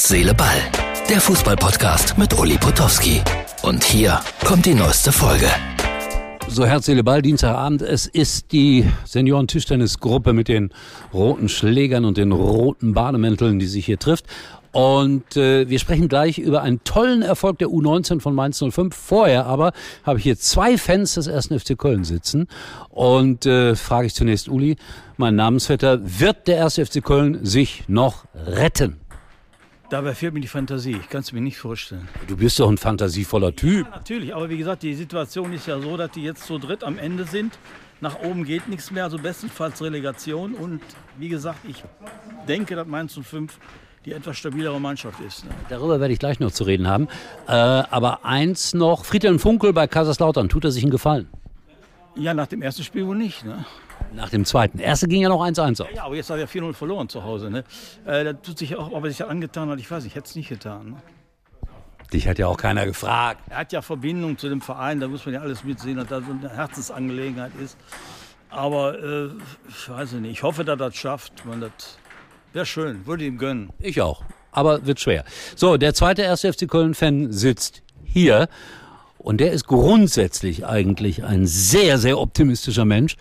Herz, Seele, Ball. Der Fußballpodcast mit Uli Potowski. Und hier kommt die neueste Folge. So, Herz, Seele, Ball, Dienstagabend. Es ist die Senioren-Tischtennis-Gruppe mit den roten Schlägern und den roten Bademänteln, die sich hier trifft. Und äh, wir sprechen gleich über einen tollen Erfolg der U19 von Mainz 05. Vorher aber habe ich hier zwei Fans des 1. FC Köln sitzen. Und äh, frage ich zunächst Uli, mein Namensvetter, wird der 1. FC Köln sich noch retten? Dabei fehlt mir die Fantasie. Ich kann es mir nicht vorstellen. Du bist doch ein fantasievoller Typ. Ja, natürlich, aber wie gesagt, die Situation ist ja so, dass die jetzt zu dritt am Ende sind. Nach oben geht nichts mehr, also bestenfalls Relegation. Und wie gesagt, ich denke, dass Mainz 05 die etwas stabilere Mannschaft ist. Ne? Darüber werde ich gleich noch zu reden haben. Äh, aber eins noch, Friedhelm Funkel bei Kaiserslautern, tut er sich einen Gefallen? Ja, nach dem ersten Spiel wohl nicht. Ne? Nach dem zweiten. Erste ging ja noch 1-1 auf. Ja, aber jetzt hat er 4-0 verloren zu Hause. Ne? Äh, da tut sich auch, ob er sich angetan hat, ich weiß, ich hätte es nicht getan. Ne? Dich hat ja auch keiner gefragt. Er hat ja Verbindung zu dem Verein, da muss man ja alles mitsehen, dass das eine Herzensangelegenheit ist. Aber äh, ich weiß nicht, ich hoffe, dass er das schafft. Man das Wäre schön, würde ihm gönnen. Ich auch. Aber wird schwer. So, der zweite erste FC Köln-Fan sitzt hier. Und der ist grundsätzlich eigentlich ein sehr, sehr optimistischer Mensch.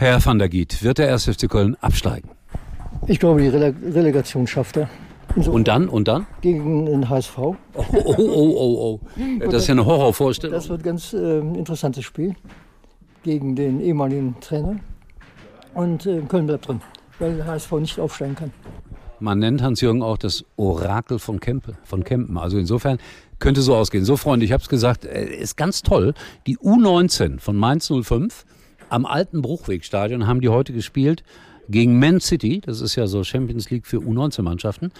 Herr van der Giet, wird der erste FC Köln absteigen? Ich glaube, die Rele Relegation schafft er. So und dann? Und dann? Gegen den HSV. Oh, oh, oh, oh, oh. Das ist ja eine Horrorvorstellung. Das wird ein ganz äh, interessantes Spiel gegen den ehemaligen Trainer. Und äh, Köln bleibt drin weil der HSV nicht aufsteigen kann. Man nennt Hans-Jürgen auch das Orakel von, Kempe, von Kempen. Also insofern könnte so ausgehen. So, Freunde, ich habe es gesagt, äh, ist ganz toll. Die U19 von Mainz 05 am alten Bruchwegstadion haben die heute gespielt gegen Man City. Das ist ja so Champions League für U19-Mannschaften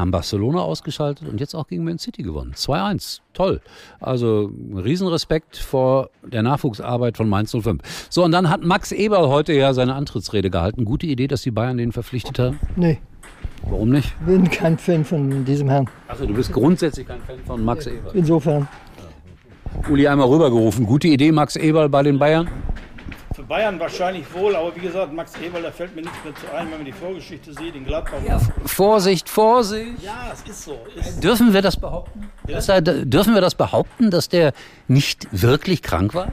haben Barcelona ausgeschaltet und jetzt auch gegen Man City gewonnen. 2-1. Toll. Also Riesenrespekt vor der Nachwuchsarbeit von Mainz 05. So, und dann hat Max Eberl heute ja seine Antrittsrede gehalten. Gute Idee, dass die Bayern den verpflichtet haben? Nee. Warum nicht? Ich bin kein Fan von diesem Herrn. Achso, du bist grundsätzlich kein Fan von Max Eberl. Insofern. Uli einmal rübergerufen. Gute Idee, Max Eberl bei den Bayern? Bayern wahrscheinlich wohl, aber wie gesagt, Max Eberl, da fällt mir nichts mehr zu ein, wenn man die Vorgeschichte sieht, in Gladbach. Ja, Vorsicht, Vorsicht! Ja, es ist so. Ist dürfen wir das behaupten? Ja. Er, dürfen wir das behaupten, dass der nicht wirklich krank war?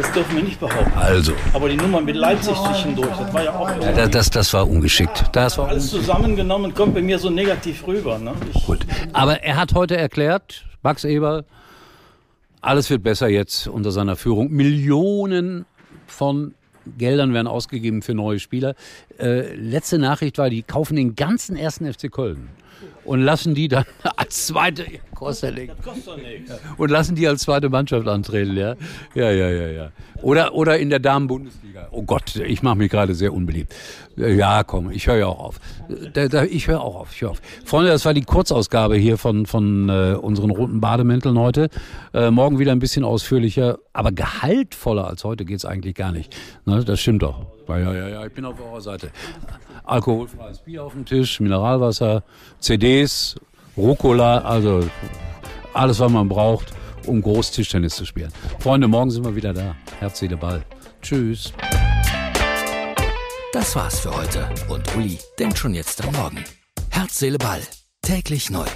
Das dürfen wir nicht behaupten. Also. Aber die Nummer mit Leipzig zwischendurch, das war ja auch. Ja, das, das, das, war ungeschickt. Das war Alles zusammengenommen kommt bei mir so negativ rüber. Ne? Ich, Gut. Aber er hat heute erklärt, Max Eberl, alles wird besser jetzt unter seiner Führung. Millionen von Geldern werden ausgegeben für neue Spieler. Äh, letzte Nachricht war, die kaufen den ganzen ersten FC Köln und lassen die dann als zweite kostet ja nichts. Und lassen die als zweite Mannschaft antreten, ja. Ja, ja, ja, ja. Oder, oder in der Damen-Bundesliga. Oh Gott, ich mache mich gerade sehr unbeliebt. Ja, komm, ich höre ja auch auf. Da, da, ich höre auch auf, ich höre auf. Freunde, das war die Kurzausgabe hier von, von äh, unseren roten Bademänteln heute. Äh, morgen wieder ein bisschen ausführlicher, aber gehaltvoller als heute geht's eigentlich gar nicht. Ne, das stimmt doch. Ja, ja, ja, ich bin auf eurer Seite. Alkoholfreies Bier auf dem Tisch, Mineralwasser, CDs, Rucola, also alles, was man braucht, um Großtischtennis zu spielen. Freunde, morgen sind wir wieder da. Herz, Seele, Ball. Tschüss. Das war's für heute. Und Uli denkt schon jetzt am Morgen. Herz, Seele, Ball. Täglich neu.